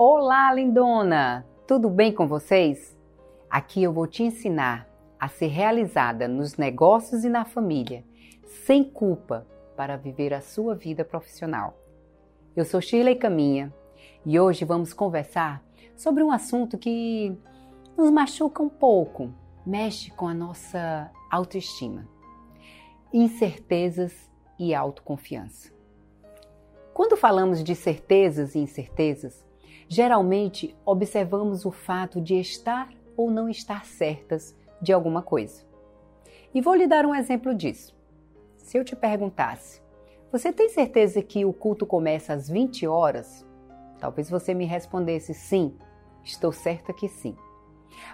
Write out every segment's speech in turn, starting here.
Olá, lindona! Tudo bem com vocês? Aqui eu vou te ensinar a ser realizada nos negócios e na família, sem culpa, para viver a sua vida profissional. Eu sou Shirley Caminha e hoje vamos conversar sobre um assunto que nos machuca um pouco, mexe com a nossa autoestima. Incertezas e autoconfiança. Quando falamos de certezas e incertezas, geralmente observamos o fato de estar ou não estar certas de alguma coisa. E vou lhe dar um exemplo disso. Se eu te perguntasse, você tem certeza que o culto começa às 20 horas? Talvez você me respondesse sim, estou certa que sim.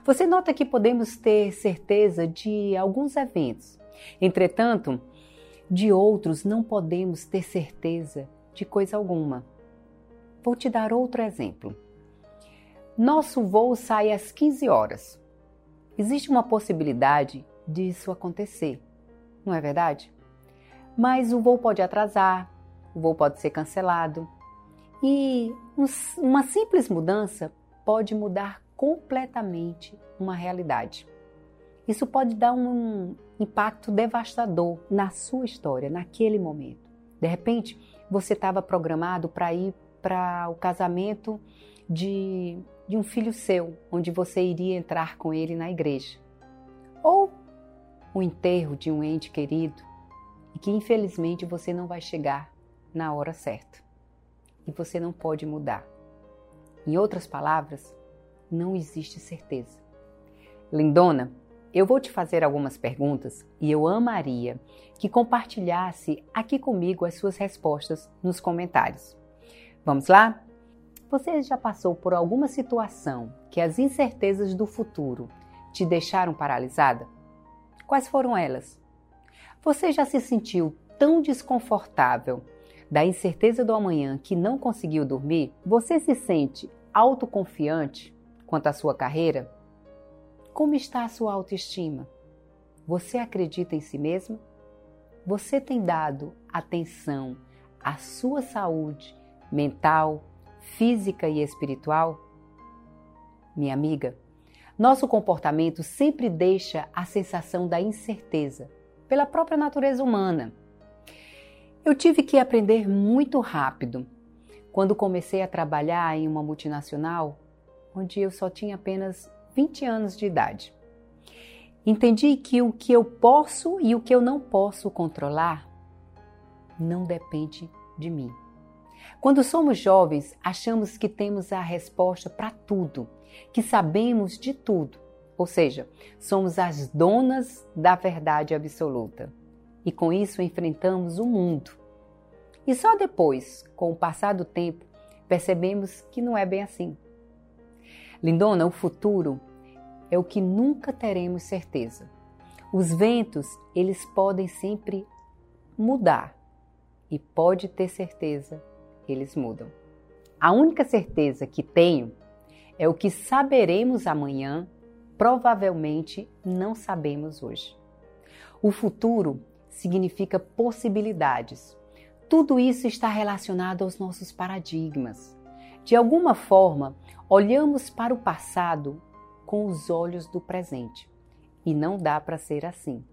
Você nota que podemos ter certeza de alguns eventos, entretanto, de outros não podemos ter certeza de coisa alguma. Vou te dar outro exemplo. Nosso voo sai às 15 horas. Existe uma possibilidade disso acontecer, não é verdade? Mas o voo pode atrasar, o voo pode ser cancelado e uma simples mudança pode mudar completamente uma realidade. Isso pode dar um impacto devastador na sua história, naquele momento. De repente, você estava programado para ir para o casamento de, de um filho seu, onde você iria entrar com ele na igreja. Ou o enterro de um ente querido e que infelizmente você não vai chegar na hora certa. E você não pode mudar. Em outras palavras, não existe certeza. Lindona, eu vou te fazer algumas perguntas e eu amaria que compartilhasse aqui comigo as suas respostas nos comentários. Vamos lá? Você já passou por alguma situação que as incertezas do futuro te deixaram paralisada? Quais foram elas? Você já se sentiu tão desconfortável da incerteza do amanhã que não conseguiu dormir? Você se sente autoconfiante quanto à sua carreira? Como está a sua autoestima? Você acredita em si mesmo? Você tem dado atenção à sua saúde mental, física e espiritual? Minha amiga, nosso comportamento sempre deixa a sensação da incerteza pela própria natureza humana. Eu tive que aprender muito rápido quando comecei a trabalhar em uma multinacional onde eu só tinha apenas 20 anos de idade. Entendi que o que eu posso e o que eu não posso controlar não depende de mim. Quando somos jovens, achamos que temos a resposta para tudo, que sabemos de tudo, ou seja, somos as donas da verdade absoluta. E com isso enfrentamos o mundo. E só depois, com o passar do tempo, percebemos que não é bem assim. Lindona, o futuro é o que nunca teremos certeza. Os ventos, eles podem sempre mudar e pode ter certeza, eles mudam. A única certeza que tenho é o que saberemos amanhã, provavelmente não sabemos hoje. O futuro significa possibilidades. Tudo isso está relacionado aos nossos paradigmas. De alguma forma, olhamos para o passado com os olhos do presente e não dá para ser assim.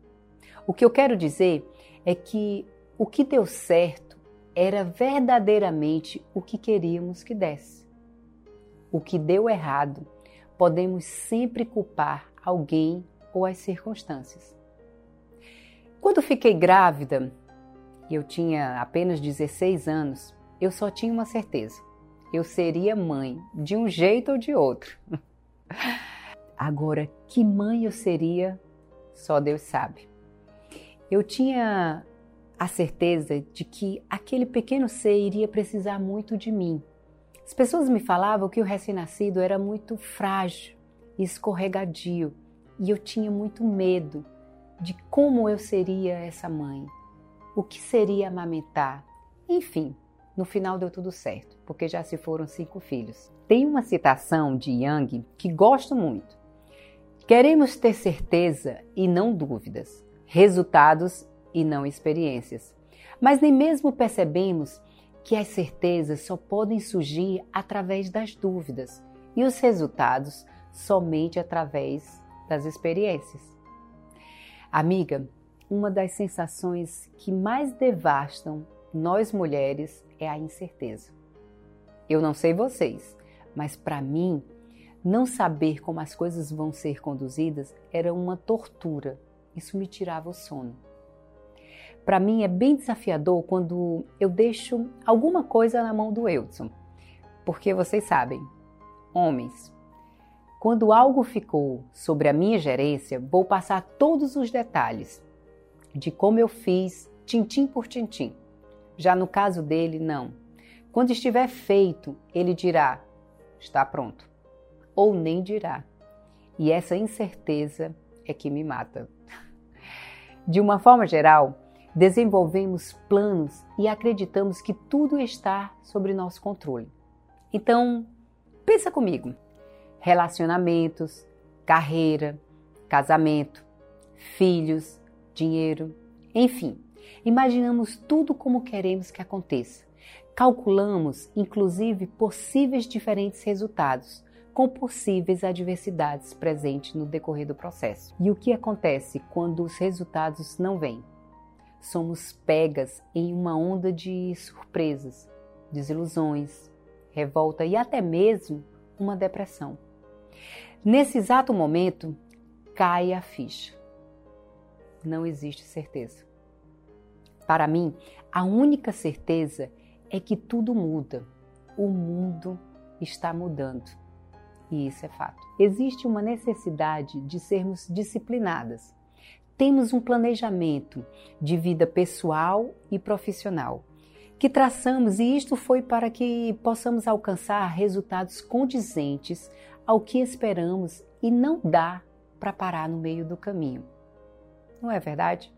O que eu quero dizer é que o que deu certo era verdadeiramente o que queríamos que desse. O que deu errado, podemos sempre culpar alguém ou as circunstâncias. Quando fiquei grávida, eu tinha apenas 16 anos, eu só tinha uma certeza eu seria mãe, de um jeito ou de outro. Agora, que mãe eu seria, só Deus sabe. Eu tinha a certeza de que aquele pequeno ser iria precisar muito de mim. As pessoas me falavam que o recém-nascido era muito frágil e escorregadio, e eu tinha muito medo de como eu seria essa mãe, o que seria amamentar, enfim, no final deu tudo certo, porque já se foram cinco filhos. Tem uma citação de Yang que gosto muito. Queremos ter certeza e não dúvidas, resultados e não experiências. Mas nem mesmo percebemos que as certezas só podem surgir através das dúvidas e os resultados somente através das experiências. Amiga, uma das sensações que mais devastam nós mulheres é a incerteza. Eu não sei vocês, mas para mim, não saber como as coisas vão ser conduzidas era uma tortura. Isso me tirava o sono. Para mim é bem desafiador quando eu deixo alguma coisa na mão do Eudson. Porque vocês sabem, homens, quando algo ficou sobre a minha gerência, vou passar todos os detalhes de como eu fiz, tintim por tintim. Já no caso dele, não. Quando estiver feito, ele dirá: está pronto. Ou nem dirá. E essa incerteza é que me mata. De uma forma geral, desenvolvemos planos e acreditamos que tudo está sob nosso controle. Então, pensa comigo: relacionamentos, carreira, casamento, filhos, dinheiro, enfim, Imaginamos tudo como queremos que aconteça. Calculamos, inclusive, possíveis diferentes resultados, com possíveis adversidades presentes no decorrer do processo. E o que acontece quando os resultados não vêm? Somos pegas em uma onda de surpresas, desilusões, revolta e até mesmo uma depressão. Nesse exato momento, cai a ficha. Não existe certeza. Para mim, a única certeza é que tudo muda. O mundo está mudando. E isso é fato. Existe uma necessidade de sermos disciplinadas. Temos um planejamento de vida pessoal e profissional que traçamos, e isto foi para que possamos alcançar resultados condizentes ao que esperamos e não dá para parar no meio do caminho. Não é verdade?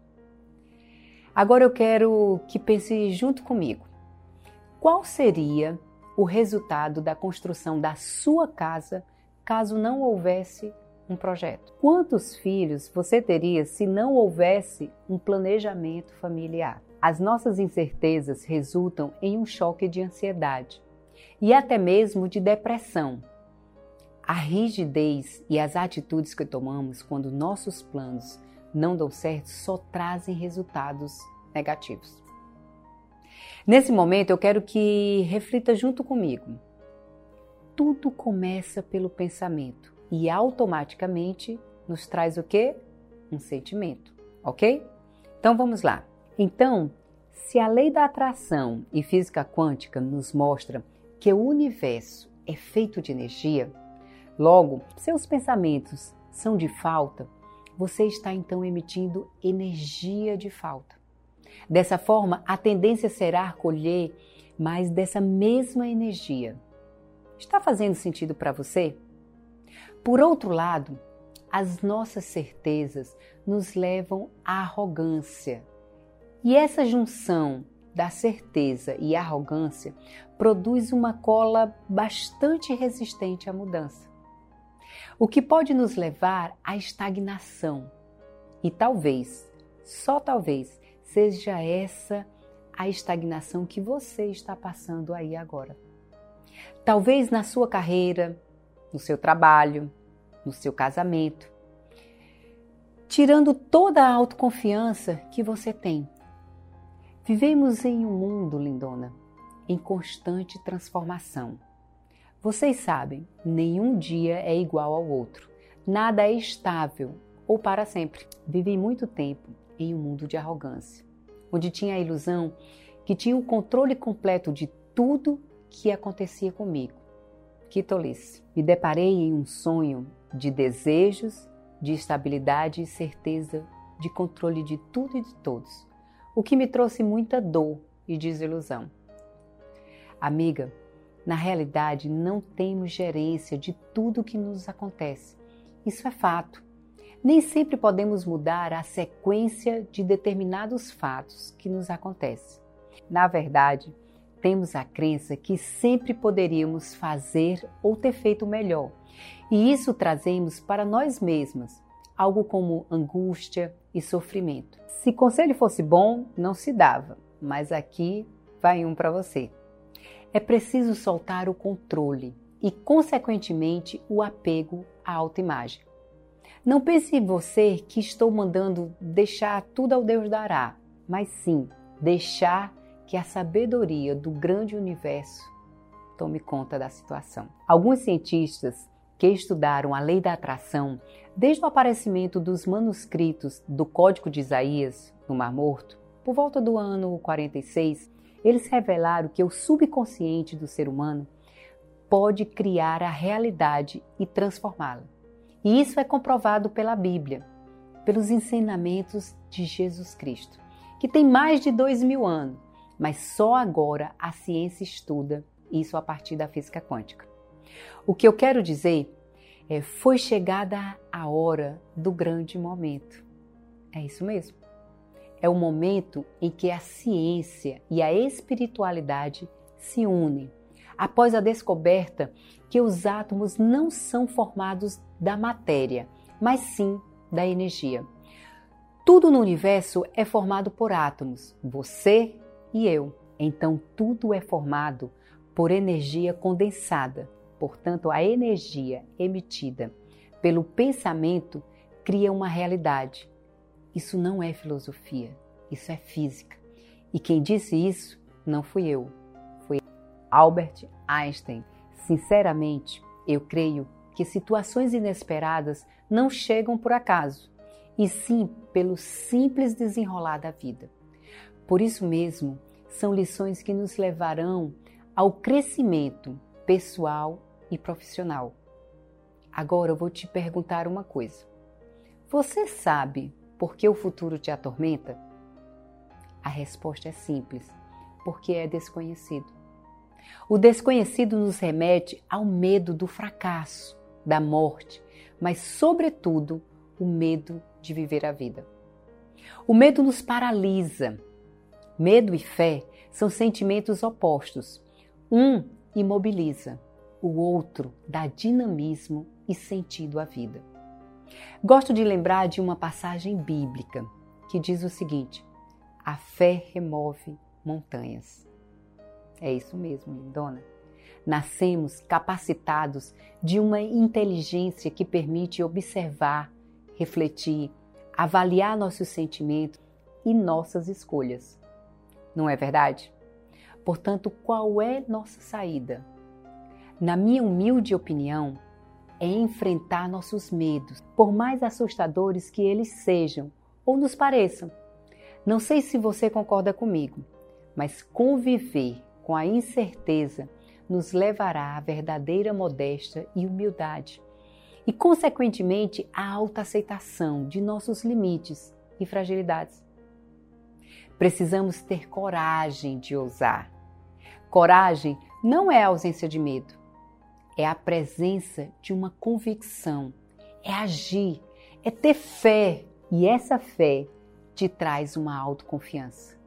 Agora eu quero que pense junto comigo. Qual seria o resultado da construção da sua casa caso não houvesse um projeto? Quantos filhos você teria se não houvesse um planejamento familiar? As nossas incertezas resultam em um choque de ansiedade e até mesmo de depressão. A rigidez e as atitudes que tomamos quando nossos planos não dão certo só trazem resultados negativos. Nesse momento, eu quero que reflita junto comigo. Tudo começa pelo pensamento e automaticamente nos traz o quê? Um sentimento, ok? Então vamos lá. Então, se a lei da atração e física quântica nos mostra que o universo é feito de energia, logo, seus pensamentos são de falta, você está então emitindo energia de falta. Dessa forma, a tendência será colher mais dessa mesma energia. Está fazendo sentido para você? Por outro lado, as nossas certezas nos levam à arrogância. E essa junção da certeza e arrogância produz uma cola bastante resistente à mudança o que pode nos levar à estagnação. E talvez, só talvez, seja essa a estagnação que você está passando aí agora. Talvez na sua carreira, no seu trabalho, no seu casamento, tirando toda a autoconfiança que você tem. Vivemos em um mundo, lindona, em constante transformação. Vocês sabem, nenhum dia é igual ao outro. Nada é estável ou para sempre. Vivi muito tempo em um mundo de arrogância, onde tinha a ilusão que tinha o controle completo de tudo que acontecia comigo. Que tolice! Me deparei em um sonho de desejos, de estabilidade e certeza de controle de tudo e de todos, o que me trouxe muita dor e desilusão. Amiga, na realidade, não temos gerência de tudo que nos acontece. Isso é fato. Nem sempre podemos mudar a sequência de determinados fatos que nos acontecem. Na verdade, temos a crença que sempre poderíamos fazer ou ter feito melhor. E isso trazemos para nós mesmas, algo como angústia e sofrimento. Se conselho fosse bom, não se dava, mas aqui vai um para você. É preciso soltar o controle e, consequentemente, o apego à autoimagem. Não pense em você que estou mandando deixar tudo ao Deus dará, mas sim deixar que a sabedoria do grande universo tome conta da situação. Alguns cientistas que estudaram a lei da atração desde o aparecimento dos manuscritos do Código de Isaías no Mar Morto, por volta do ano 46, eles revelaram que o subconsciente do ser humano pode criar a realidade e transformá-la. E isso é comprovado pela Bíblia, pelos ensinamentos de Jesus Cristo, que tem mais de dois mil anos, mas só agora a ciência estuda isso a partir da física quântica. O que eu quero dizer é: foi chegada a hora do grande momento. É isso mesmo. É o momento em que a ciência e a espiritualidade se unem, após a descoberta que os átomos não são formados da matéria, mas sim da energia. Tudo no universo é formado por átomos, você e eu. Então tudo é formado por energia condensada. Portanto, a energia emitida pelo pensamento cria uma realidade. Isso não é filosofia, isso é física. E quem disse isso não fui eu, foi Albert Einstein. Sinceramente, eu creio que situações inesperadas não chegam por acaso, e sim pelo simples desenrolar da vida. Por isso mesmo, são lições que nos levarão ao crescimento pessoal e profissional. Agora eu vou te perguntar uma coisa. Você sabe por que o futuro te atormenta? A resposta é simples: porque é desconhecido. O desconhecido nos remete ao medo do fracasso, da morte, mas, sobretudo, o medo de viver a vida. O medo nos paralisa. Medo e fé são sentimentos opostos, um imobiliza, o outro dá dinamismo e sentido à vida. Gosto de lembrar de uma passagem bíblica que diz o seguinte: a fé remove montanhas. É isso mesmo, dona. Nascemos capacitados de uma inteligência que permite observar, refletir, avaliar nossos sentimentos e nossas escolhas. Não é verdade? Portanto, qual é nossa saída? Na minha humilde opinião, é enfrentar nossos medos, por mais assustadores que eles sejam ou nos pareçam. Não sei se você concorda comigo, mas conviver com a incerteza nos levará à verdadeira modéstia e humildade, e, consequentemente, à autoaceitação de nossos limites e fragilidades. Precisamos ter coragem de ousar, Coragem não é a ausência de medo, é a presença de uma convicção, é agir, é ter fé. E essa fé te traz uma autoconfiança.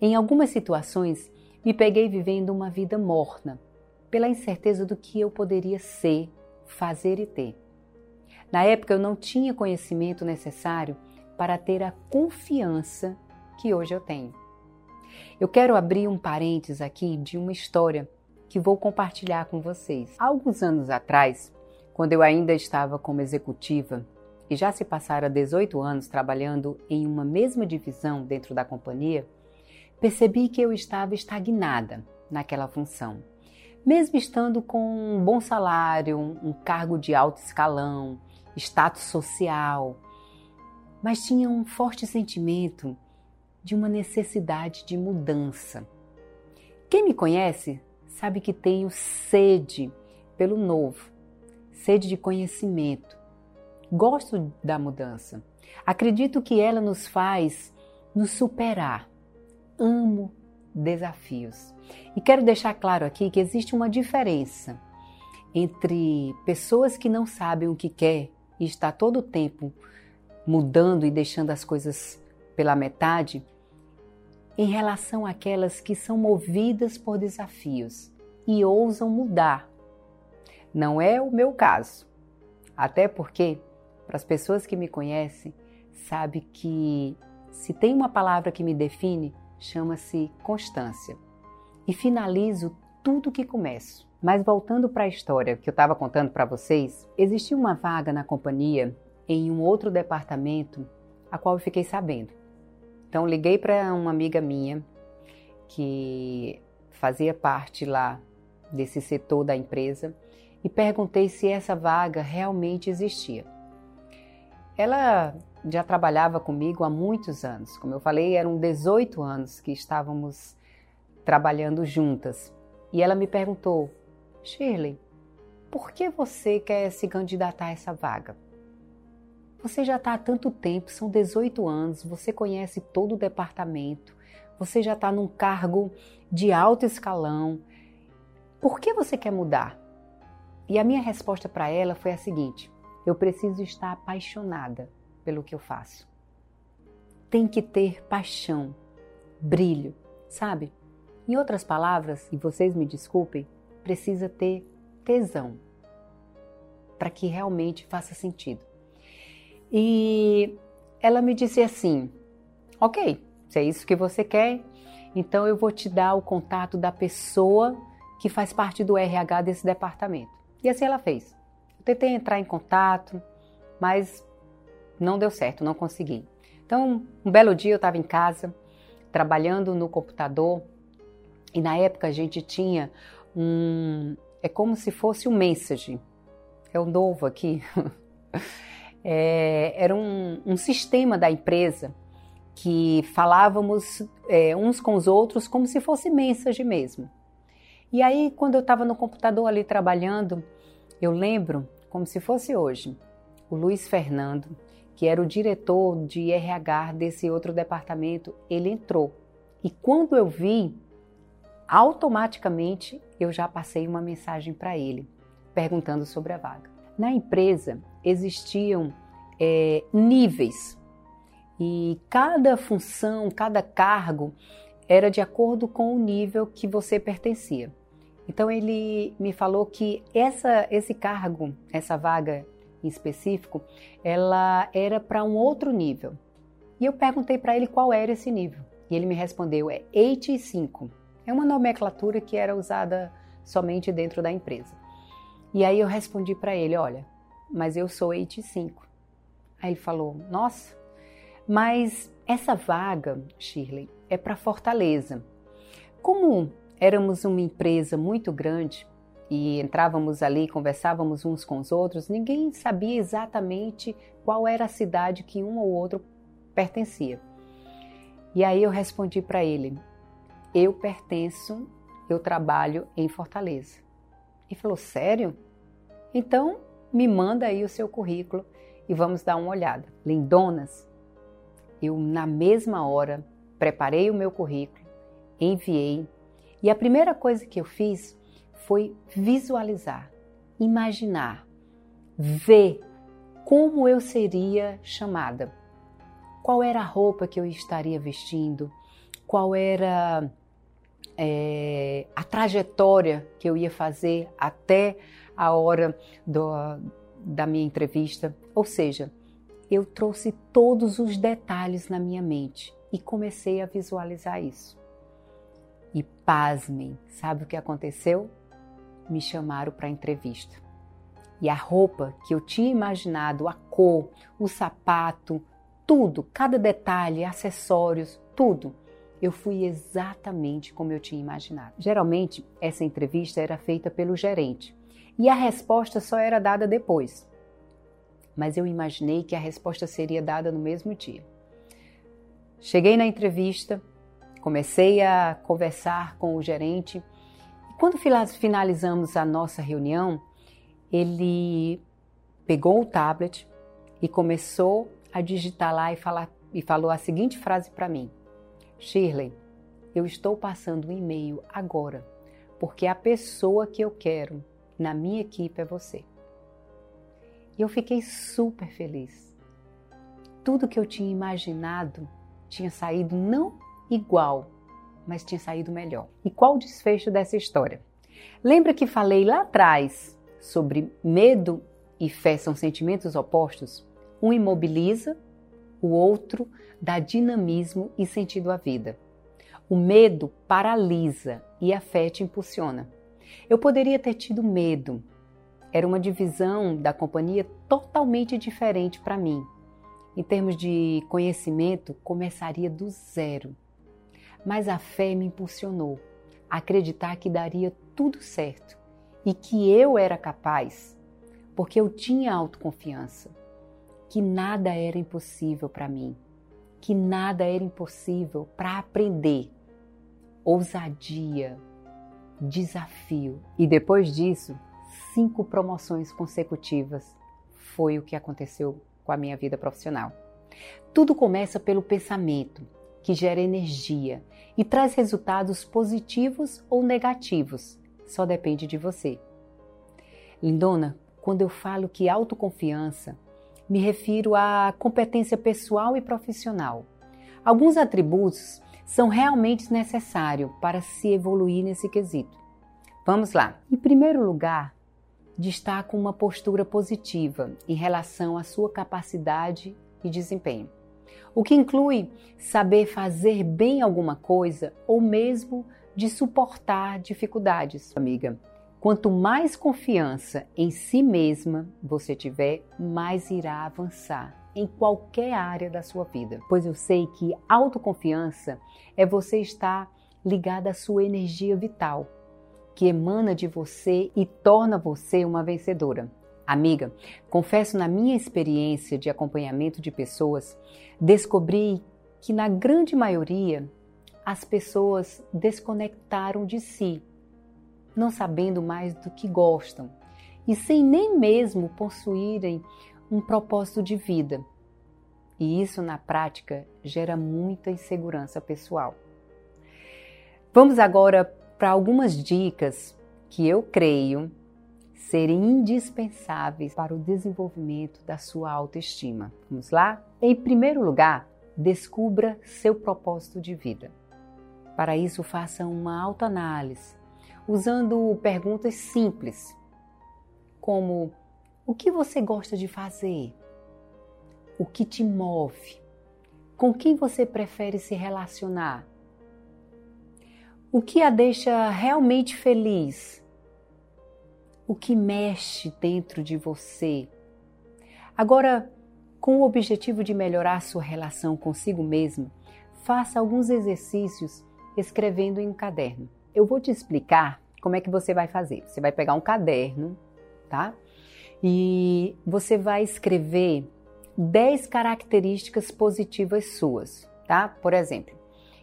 Em algumas situações, me peguei vivendo uma vida morna, pela incerteza do que eu poderia ser, fazer e ter. Na época eu não tinha conhecimento necessário para ter a confiança que hoje eu tenho. Eu quero abrir um parênteses aqui de uma história que vou compartilhar com vocês. Há alguns anos atrás, quando eu ainda estava como executiva e já se passaram 18 anos trabalhando em uma mesma divisão dentro da companhia, percebi que eu estava estagnada naquela função. Mesmo estando com um bom salário, um cargo de alto escalão, status social, mas tinha um forte sentimento de uma necessidade de mudança. Quem me conhece sabe que tenho sede pelo novo, sede de conhecimento. Gosto da mudança. Acredito que ela nos faz nos superar. Amo desafios. E quero deixar claro aqui que existe uma diferença entre pessoas que não sabem o que quer e está todo o tempo mudando e deixando as coisas pela metade em relação àquelas que são movidas por desafios e ousam mudar. Não é o meu caso, até porque, para as pessoas que me conhecem, sabe que se tem uma palavra que me define, chama-se constância. e finalizo tudo que começo. Mas voltando para a história que eu estava contando para vocês, existia uma vaga na companhia em um outro departamento, a qual eu fiquei sabendo. Então liguei para uma amiga minha que fazia parte lá desse setor da empresa e perguntei se essa vaga realmente existia. Ela já trabalhava comigo há muitos anos. Como eu falei, eram 18 anos que estávamos trabalhando juntas. E ela me perguntou: Shirley, por que você quer se candidatar a essa vaga? Você já está há tanto tempo, são 18 anos, você conhece todo o departamento, você já está num cargo de alto escalão. Por que você quer mudar? E a minha resposta para ela foi a seguinte: eu preciso estar apaixonada pelo que eu faço. Tem que ter paixão, brilho, sabe? Em outras palavras, e vocês me desculpem, precisa ter tesão para que realmente faça sentido. E ela me disse assim: Ok, se é isso que você quer, então eu vou te dar o contato da pessoa que faz parte do RH desse departamento. E assim ela fez. Eu tentei entrar em contato, mas não deu certo, não consegui. Então, um belo dia eu estava em casa, trabalhando no computador, e na época a gente tinha um. É como se fosse um message. É o novo aqui. é, era um, um sistema da empresa que falávamos é, uns com os outros como se fosse mensagem mesmo. E aí, quando eu estava no computador ali trabalhando, eu lembro, como se fosse hoje, o Luiz Fernando, que era o diretor de RH desse outro departamento, ele entrou. E quando eu vi, automaticamente eu já passei uma mensagem para ele, perguntando sobre a vaga. Na empresa existiam é, níveis e cada função, cada cargo era de acordo com o nível que você pertencia. Então ele me falou que essa, esse cargo, essa vaga em específico, ela era para um outro nível. E eu perguntei para ele qual era esse nível. E ele me respondeu: é 85. É uma nomenclatura que era usada somente dentro da empresa. E aí eu respondi para ele: olha, mas eu sou 85. Aí ele falou: nossa, mas essa vaga, Shirley, é para Fortaleza. Como éramos uma empresa muito grande e entrávamos ali, conversávamos uns com os outros, ninguém sabia exatamente qual era a cidade que um ou outro pertencia. E aí eu respondi para ele: eu pertenço, eu trabalho em Fortaleza. E falou: sério? Então me manda aí o seu currículo e vamos dar uma olhada. Lindonas, eu, na mesma hora, preparei o meu currículo, enviei e a primeira coisa que eu fiz foi visualizar, imaginar, ver como eu seria chamada, qual era a roupa que eu estaria vestindo, qual era é, a trajetória que eu ia fazer até a hora do, da minha entrevista. Ou seja, eu trouxe todos os detalhes na minha mente e comecei a visualizar isso. E pasmem, sabe o que aconteceu? Me chamaram para entrevista. E a roupa que eu tinha imaginado, a cor, o sapato, tudo, cada detalhe, acessórios, tudo, eu fui exatamente como eu tinha imaginado. Geralmente, essa entrevista era feita pelo gerente e a resposta só era dada depois mas eu imaginei que a resposta seria dada no mesmo dia. Cheguei na entrevista, comecei a conversar com o gerente e quando finalizamos a nossa reunião, ele pegou o tablet e começou a digitar lá e, falar, e falou a seguinte frase para mim: Shirley, eu estou passando um e-mail agora, porque a pessoa que eu quero na minha equipe é você. E eu fiquei super feliz. Tudo que eu tinha imaginado tinha saído não igual, mas tinha saído melhor. E qual o desfecho dessa história? Lembra que falei lá atrás sobre medo e fé são sentimentos opostos? Um imobiliza, o outro dá dinamismo e sentido à vida. O medo paralisa e a fé te impulsiona. Eu poderia ter tido medo. Era uma divisão da companhia totalmente diferente para mim. Em termos de conhecimento, começaria do zero. Mas a fé me impulsionou a acreditar que daria tudo certo e que eu era capaz, porque eu tinha autoconfiança, que nada era impossível para mim, que nada era impossível para aprender. Ousadia, desafio. E depois disso, cinco promoções consecutivas foi o que aconteceu com a minha vida profissional. Tudo começa pelo pensamento, que gera energia e traz resultados positivos ou negativos. Só depende de você. Lindona, quando eu falo que autoconfiança, me refiro à competência pessoal e profissional. Alguns atributos são realmente necessários para se evoluir nesse quesito. Vamos lá. Em primeiro lugar, destaco uma postura positiva em relação à sua capacidade e desempenho. O que inclui saber fazer bem alguma coisa ou mesmo de suportar dificuldades, amiga. Quanto mais confiança em si mesma você tiver, mais irá avançar em qualquer área da sua vida. Pois eu sei que autoconfiança é você estar ligada à sua energia vital, que emana de você e torna você uma vencedora. Amiga, confesso na minha experiência de acompanhamento de pessoas, descobri que na grande maioria as pessoas desconectaram de si não sabendo mais do que gostam e sem nem mesmo possuírem um propósito de vida. E isso, na prática, gera muita insegurança pessoal. Vamos agora para algumas dicas que eu creio serem indispensáveis para o desenvolvimento da sua autoestima. Vamos lá? Em primeiro lugar, descubra seu propósito de vida. Para isso, faça uma autoanálise usando perguntas simples, como: o que você gosta de fazer? O que te move? Com quem você prefere se relacionar? O que a deixa realmente feliz? O que mexe dentro de você? Agora, com o objetivo de melhorar sua relação consigo mesmo, faça alguns exercícios escrevendo em um caderno. Eu vou te explicar como é que você vai fazer. Você vai pegar um caderno, tá? E você vai escrever 10 características positivas suas, tá? Por exemplo,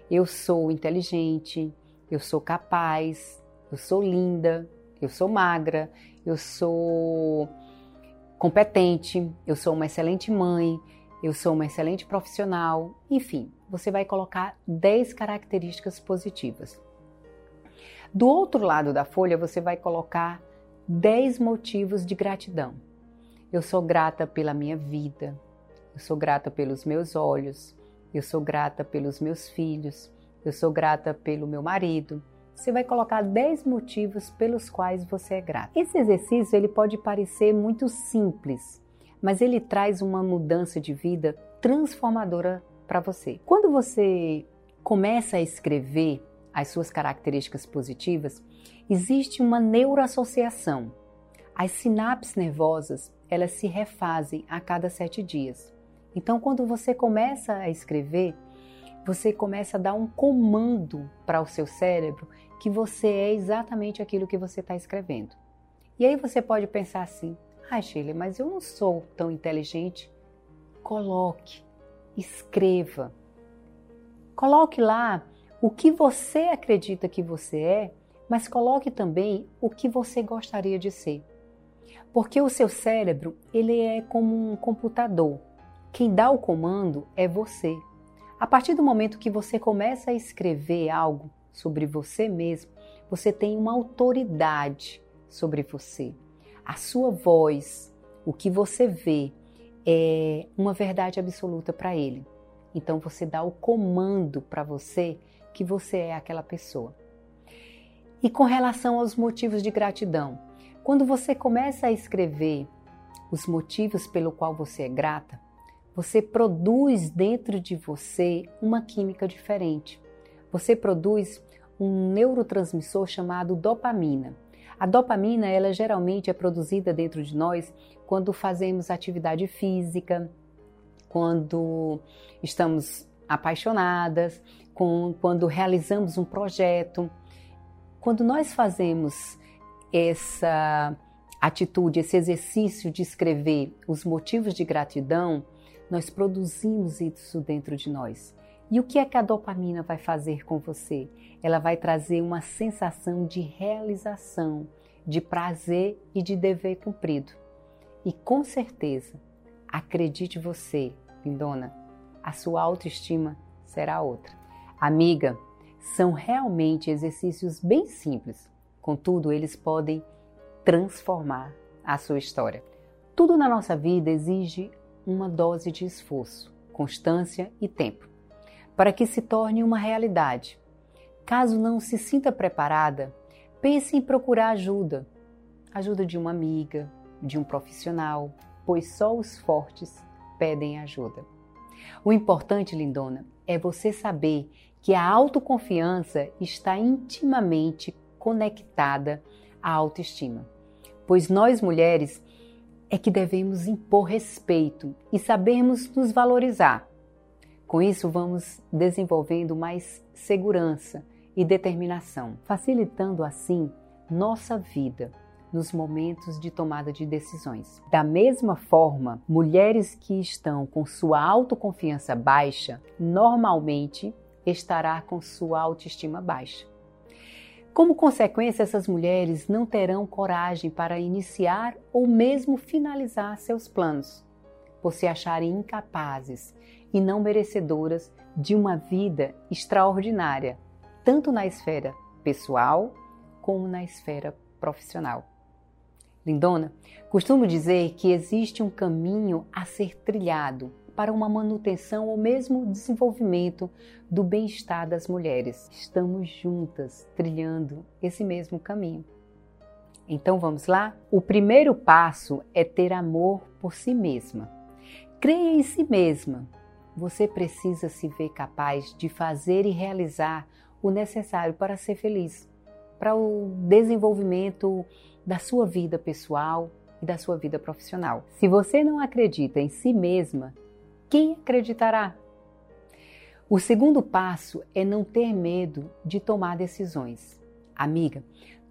eu sou inteligente, eu sou capaz, eu sou linda, eu sou magra, eu sou competente, eu sou uma excelente mãe, eu sou uma excelente profissional, enfim, você vai colocar 10 características positivas. Do outro lado da folha, você vai colocar 10 motivos de gratidão. Eu sou grata pela minha vida, eu sou grata pelos meus olhos, eu sou grata pelos meus filhos, eu sou grata pelo meu marido. Você vai colocar 10 motivos pelos quais você é grata. Esse exercício ele pode parecer muito simples, mas ele traz uma mudança de vida transformadora para você. Quando você começa a escrever as suas características positivas, existe uma neuroassociação. As sinapses nervosas, elas se refazem a cada sete dias. Então, quando você começa a escrever, você começa a dar um comando para o seu cérebro que você é exatamente aquilo que você está escrevendo. E aí você pode pensar assim: ah, Sheila, mas eu não sou tão inteligente. Coloque, escreva. Coloque lá o que você acredita que você é, mas coloque também o que você gostaria de ser. Porque o seu cérebro, ele é como um computador. Quem dá o comando é você. A partir do momento que você começa a escrever algo sobre você mesmo, você tem uma autoridade sobre você. A sua voz, o que você vê, é uma verdade absoluta para ele. Então você dá o comando para você que você é aquela pessoa. E com relação aos motivos de gratidão, quando você começa a escrever os motivos pelo qual você é grata, você produz dentro de você uma química diferente. você produz um neurotransmissor chamado dopamina. A dopamina, ela geralmente é produzida dentro de nós quando fazemos atividade física, quando estamos apaixonadas, quando realizamos um projeto. Quando nós fazemos essa atitude, esse exercício de escrever os motivos de gratidão, nós produzimos isso dentro de nós. E o que é que a dopamina vai fazer com você? Ela vai trazer uma sensação de realização, de prazer e de dever cumprido. E com certeza, acredite você, lindona, a sua autoestima será outra. Amiga, são realmente exercícios bem simples, contudo, eles podem transformar a sua história. Tudo na nossa vida exige uma dose de esforço, constância e tempo, para que se torne uma realidade. Caso não se sinta preparada, pense em procurar ajuda. Ajuda de uma amiga, de um profissional, pois só os fortes pedem ajuda. O importante, lindona, é você saber que a autoconfiança está intimamente conectada à autoestima pois nós mulheres é que devemos impor respeito e sabermos nos valorizar. Com isso, vamos desenvolvendo mais segurança e determinação, facilitando assim nossa vida nos momentos de tomada de decisões. Da mesma forma, mulheres que estão com sua autoconfiança baixa normalmente estará com sua autoestima baixa. Como consequência, essas mulheres não terão coragem para iniciar ou mesmo finalizar seus planos, por se acharem incapazes e não merecedoras de uma vida extraordinária, tanto na esfera pessoal como na esfera profissional. Lindona, costumo dizer que existe um caminho a ser trilhado para uma manutenção ou mesmo desenvolvimento do bem-estar das mulheres. Estamos juntas trilhando esse mesmo caminho. Então vamos lá? O primeiro passo é ter amor por si mesma. Creia em si mesma. Você precisa se ver capaz de fazer e realizar o necessário para ser feliz, para o desenvolvimento da sua vida pessoal e da sua vida profissional. Se você não acredita em si mesma, quem acreditará? O segundo passo é não ter medo de tomar decisões. Amiga,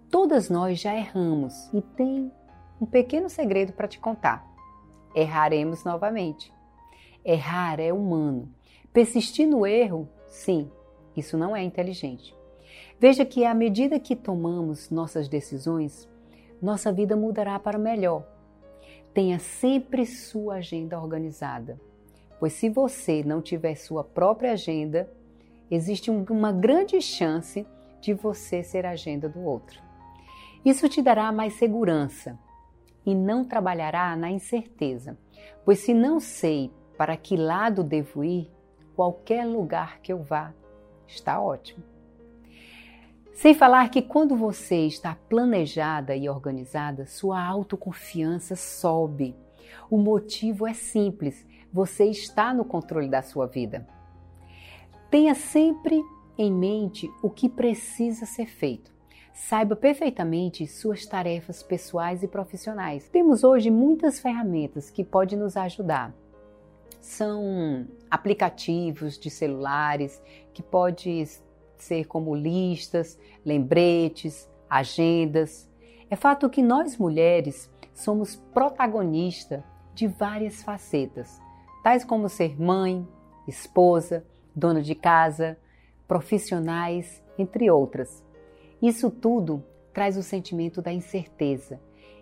todas nós já erramos e tem um pequeno segredo para te contar. Erraremos novamente. Errar é humano. Persistir no erro, sim, isso não é inteligente. Veja que à medida que tomamos nossas decisões, nossa vida mudará para melhor. Tenha sempre sua agenda organizada pois se você não tiver sua própria agenda, existe uma grande chance de você ser a agenda do outro. Isso te dará mais segurança e não trabalhará na incerteza, pois se não sei para que lado devo ir, qualquer lugar que eu vá está ótimo. Sem falar que quando você está planejada e organizada, sua autoconfiança sobe. O motivo é simples: você está no controle da sua vida. Tenha sempre em mente o que precisa ser feito. Saiba perfeitamente suas tarefas pessoais e profissionais. Temos hoje muitas ferramentas que podem nos ajudar. São aplicativos de celulares que podem ser como listas, lembretes, agendas. É fato que nós mulheres somos protagonistas de várias facetas tais como ser mãe, esposa, dona de casa, profissionais, entre outras. Isso tudo traz o sentimento da incerteza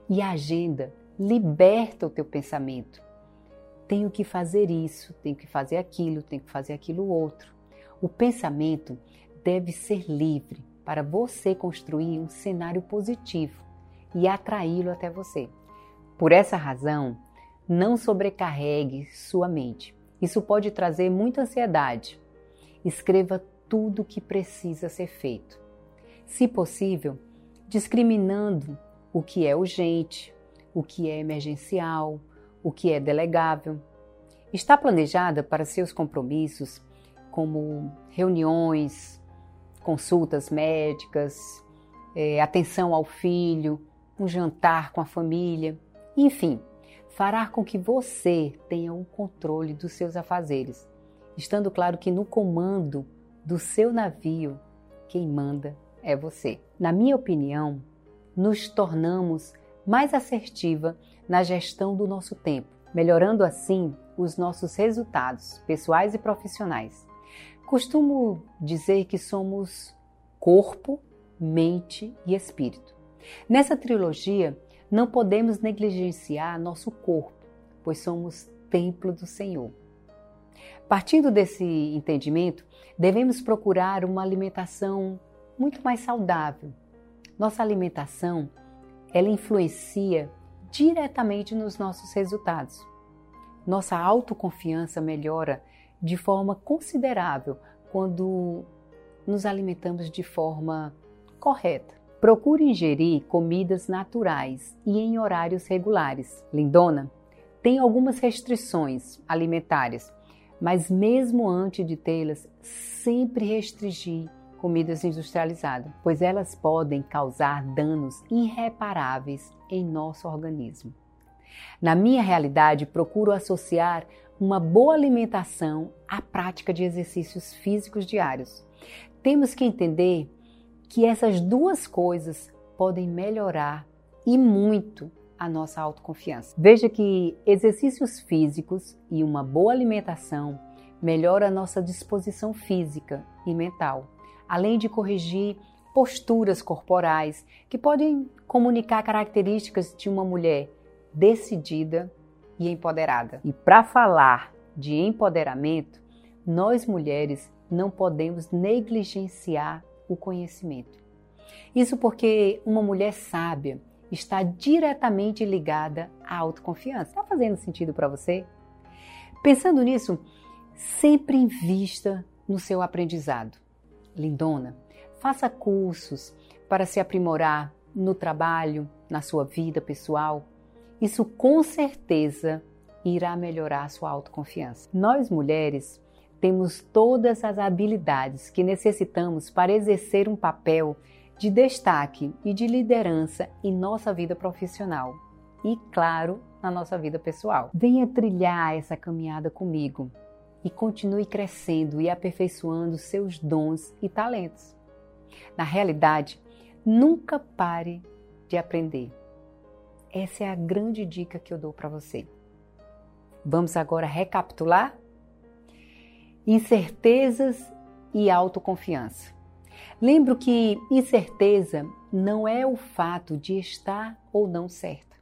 e a agenda liberta o teu pensamento. Tenho que fazer isso, tenho que fazer aquilo, tenho que fazer aquilo outro. O pensamento deve ser livre para você construir um cenário positivo e atraí-lo até você. Por essa razão, não sobrecarregue sua mente. Isso pode trazer muita ansiedade. Escreva tudo o que precisa ser feito. Se possível, discriminando o que é urgente, o que é emergencial, o que é delegável. Está planejada para seus compromissos, como reuniões, consultas médicas, é, atenção ao filho, um jantar com a família, enfim, fará com que você tenha o controle dos seus afazeres, estando claro que no comando do seu navio, quem manda é você. Na minha opinião, nos tornamos mais assertiva na gestão do nosso tempo, melhorando assim os nossos resultados pessoais e profissionais. Costumo dizer que somos corpo, mente e espírito. Nessa trilogia, não podemos negligenciar nosso corpo, pois somos templo do Senhor. Partindo desse entendimento, devemos procurar uma alimentação muito mais saudável. Nossa alimentação, ela influencia diretamente nos nossos resultados. Nossa autoconfiança melhora de forma considerável quando nos alimentamos de forma correta. Procure ingerir comidas naturais e em horários regulares. Lindona, tem algumas restrições alimentares, mas mesmo antes de tê-las, sempre restringir comidas industrializadas, pois elas podem causar danos irreparáveis em nosso organismo. Na minha realidade, procuro associar uma boa alimentação à prática de exercícios físicos diários. Temos que entender que essas duas coisas podem melhorar e muito a nossa autoconfiança. Veja que exercícios físicos e uma boa alimentação melhora a nossa disposição física e mental, além de corrigir posturas corporais que podem comunicar características de uma mulher decidida e empoderada. E para falar de empoderamento, nós mulheres não podemos negligenciar o conhecimento. Isso porque uma mulher sábia está diretamente ligada à autoconfiança. Está fazendo sentido para você? Pensando nisso, sempre invista no seu aprendizado. Lindona, faça cursos para se aprimorar no trabalho, na sua vida pessoal. Isso com certeza irá melhorar a sua autoconfiança. Nós mulheres temos todas as habilidades que necessitamos para exercer um papel de destaque e de liderança em nossa vida profissional e, claro, na nossa vida pessoal. Venha trilhar essa caminhada comigo e continue crescendo e aperfeiçoando seus dons e talentos. Na realidade, nunca pare de aprender. Essa é a grande dica que eu dou para você. Vamos agora recapitular? Incertezas e autoconfiança. Lembro que incerteza não é o fato de estar ou não certa.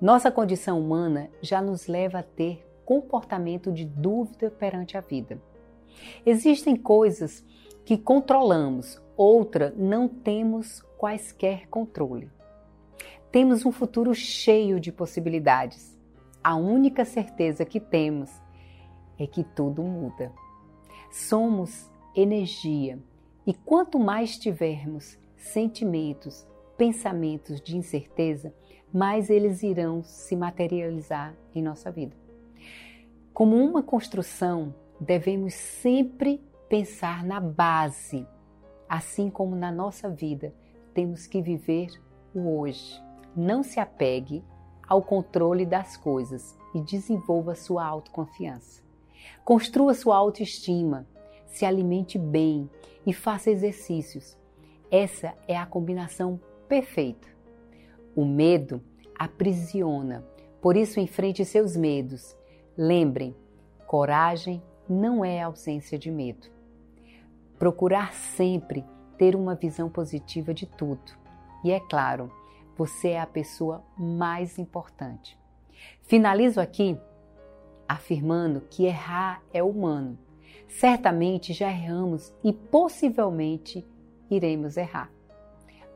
Nossa condição humana já nos leva a ter comportamento de dúvida perante a vida. Existem coisas que controlamos, outra não temos quaisquer controle. Temos um futuro cheio de possibilidades. A única certeza que temos é que tudo muda. Somos energia e quanto mais tivermos sentimentos, pensamentos de incerteza, mais eles irão se materializar em nossa vida. Como uma construção, devemos sempre pensar na base, assim como na nossa vida, temos que viver o hoje. Não se apegue ao controle das coisas e desenvolva sua autoconfiança. Construa sua autoestima, se alimente bem e faça exercícios. Essa é a combinação perfeita. O medo aprisiona, por isso enfrente seus medos. Lembrem, coragem não é ausência de medo. Procurar sempre ter uma visão positiva de tudo. E é claro, você é a pessoa mais importante. Finalizo aqui afirmando que errar é humano. Certamente já erramos e possivelmente iremos errar.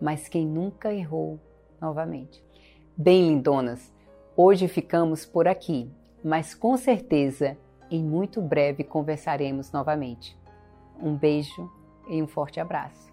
Mas quem nunca errou novamente? Bem, lindonas, hoje ficamos por aqui, mas com certeza em muito breve conversaremos novamente. Um beijo e um forte abraço.